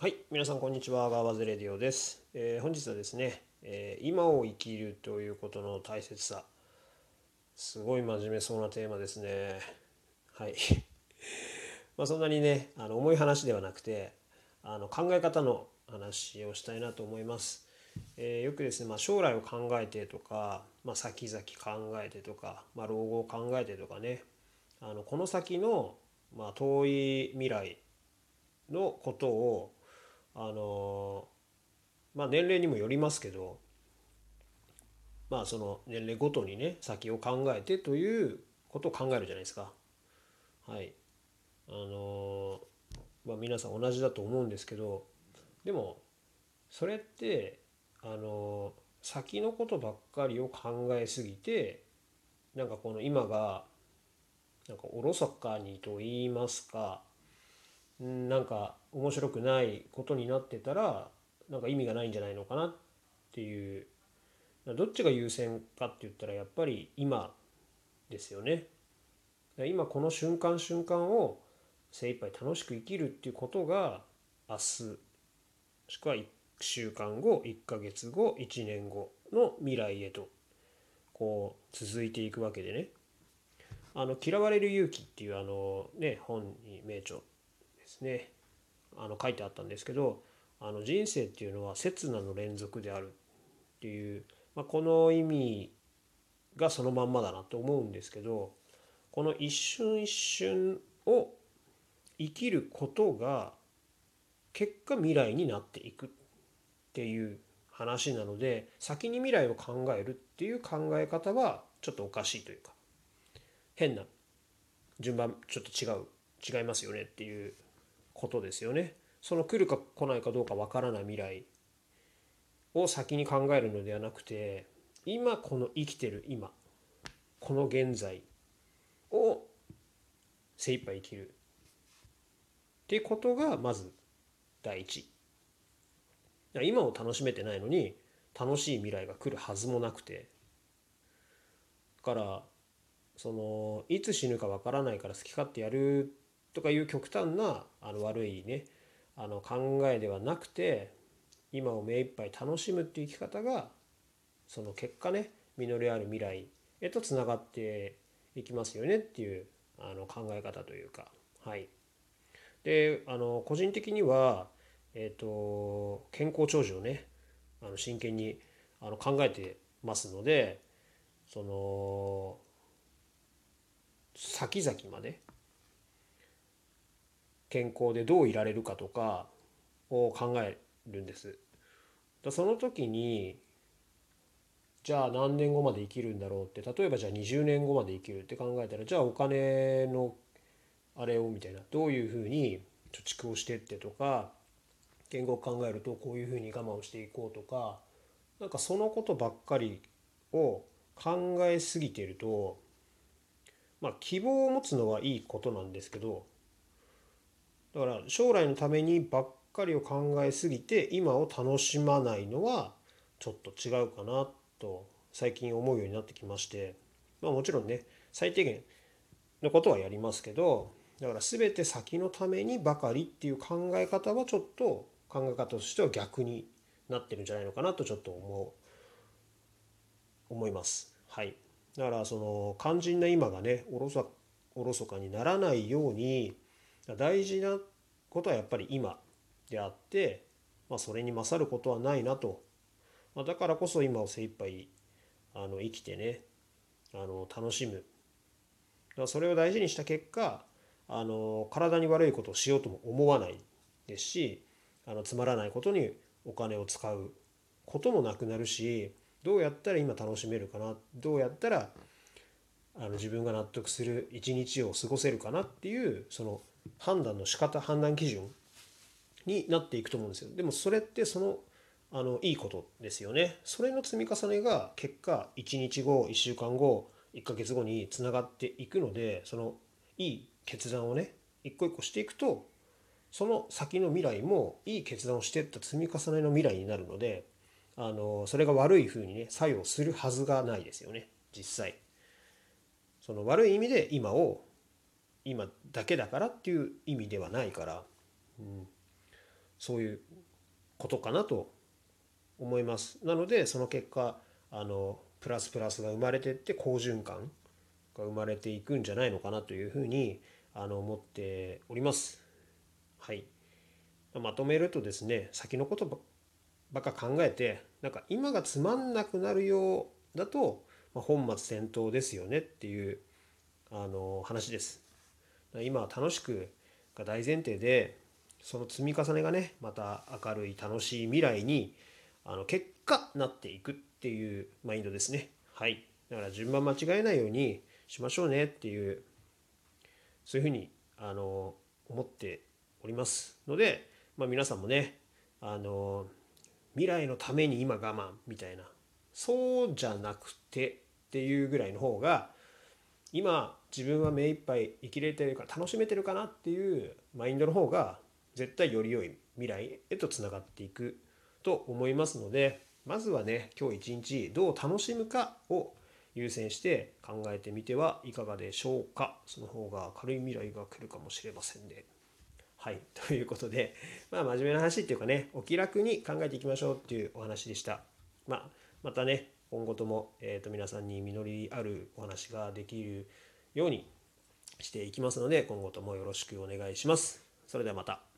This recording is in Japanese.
はい、皆さんこんにちは、ガーバズレディオです。えー本日はですね、えー今を生きるということの大切さ、すごい真面目そうなテーマですね。はい。まあそんなにね、あの重い話ではなくて、あの考え方の話をしたいなと思います。えーよくですね、まあ、将来を考えてとか、まあ、先々考えてとか、まあ、老後を考えてとかね、あのこの先の、まあ、遠い未来のことをあのまあ年齢にもよりますけどまあその年齢ごとにね先を考えてということを考えるじゃないですか。はい。あのまあ皆さん同じだと思うんですけどでもそれってあの先のことばっかりを考えすぎてなんかこの今がなんかおろそかにと言いますかなんか面白くないことになってたらなんか意味がないんじゃないのかなっていうどっちが優先かって言ったらやっぱり今ですよね。今この瞬間瞬間を精一杯楽しく生きるっていうことが明日もしくは1週間後1ヶ月後1年後の未来へとこう続いていくわけでねあの「嫌われる勇気」っていうあのね本に名著ですねあの書いてあったんですけどあの人生っていうのは刹那の連続であるっていう、まあ、この意味がそのまんまだなと思うんですけどこの一瞬一瞬を生きることが結果未来になっていくっていう話なので先に未来を考えるっていう考え方はちょっとおかしいというか変な順番ちょっと違う違いますよねっていうことですよね。その来るか来ないかどうかわからない未来を先に考えるのではなくて今この生きてる今この現在を精一杯生きる。っていうことがまず第一。今を楽しめてないのに楽しい未来が来るはずもなくて。だからそのいつ死ぬかわからないから好き勝手やるとかいう極端なあの悪いねあの考えではなくて今を目いっぱい楽しむっていう生き方がその結果ね実りある未来へとつながっていきますよねっていうあの考え方というかはい。であの個人的には、えー、と健康長寿をねあの真剣にあの考えてますのでその先々まで健康でどういられるかとかを考えるんです。その時にじゃあ何年後まで生きるんだろうって例えばじゃあ20年後まで生きるって考えたらじゃあお金のあれをみたいなどういうふうに貯蓄をしてってとか言語を考えるとこういうふうに我慢をしていこうとかなんかそのことばっかりを考えすぎてるとまあ希望を持つのはいいことなんですけどだから将来のためにばっかりを考えすぎて今を楽しまないのはちょっと違うかなと最近思うようになってきましてまあもちろんね最低限のことはやりますけどだから全て先のためにばかりっていう考え方はちょっと考え方としては逆になってるんじゃないのかなとちょっと思う思います。はい、だからその肝心な今がねおろそおろそかにならないように大事なことはやっぱり今であって、まあ、それに勝ることはないなと、まあ、だからこそ今を精一杯あの生きてねあの楽しむ。だからそれを大事にした結果あの体に悪いことをしようとも思わないですしあのつまらないことにお金を使うこともなくなるしどうやったら今楽しめるかなどうやったらあの自分が納得する一日を過ごせるかなっていうその判断の仕方判断基準になっていくと思うんですよ。でもそれってそのあのいいことですよね。それの積み重ねが結果1日後1週間後1ヶ月後につながっていくのでそのいい決断をね一個一個していくとその先の未来もいい決断をしていった積み重ねの未来になるのであのそれが悪い風にね作用するはずがないですよね実際。その悪い意味で今を今だけだからっていう意味ではないから、うん、そういうことかなと思います。なのでその結果あのプラスプラスが生まれてって好循環が生まれていくんじゃないのかなというふうにあの思っております。はい。まとめるとですね先のことばっか考えてなんか今がつまんなくなるようだと、まあ、本末転倒ですよねっていうあの話です。今は楽しくが大前提でその積み重ねがねまた明るい楽しい未来にあの結果なっていくっていうマインドですね。はい。だから順番間違えないようにしましょうねっていうそういうふうにあの思っておりますので、まあ、皆さんもねあの未来のために今我慢みたいな。そうじゃなくてっていうぐらいの方が今自分は目いっぱい生きれてるから楽しめてるかなっていうマインドの方が絶対より良い未来へとつながっていくと思いますのでまずはね今日一日どう楽しむかを優先して考えてみてはいかがでしょうかその方が明るい未来が来るかもしれませんね。はい、ということで、まあ、真面目な話っていうかねお気楽に考えていきましょうっていうお話でした。まあ、またね今後とも、えー、と皆さんに実りあるお話ができるようにしていきますので今後ともよろしくお願いします。それではまた。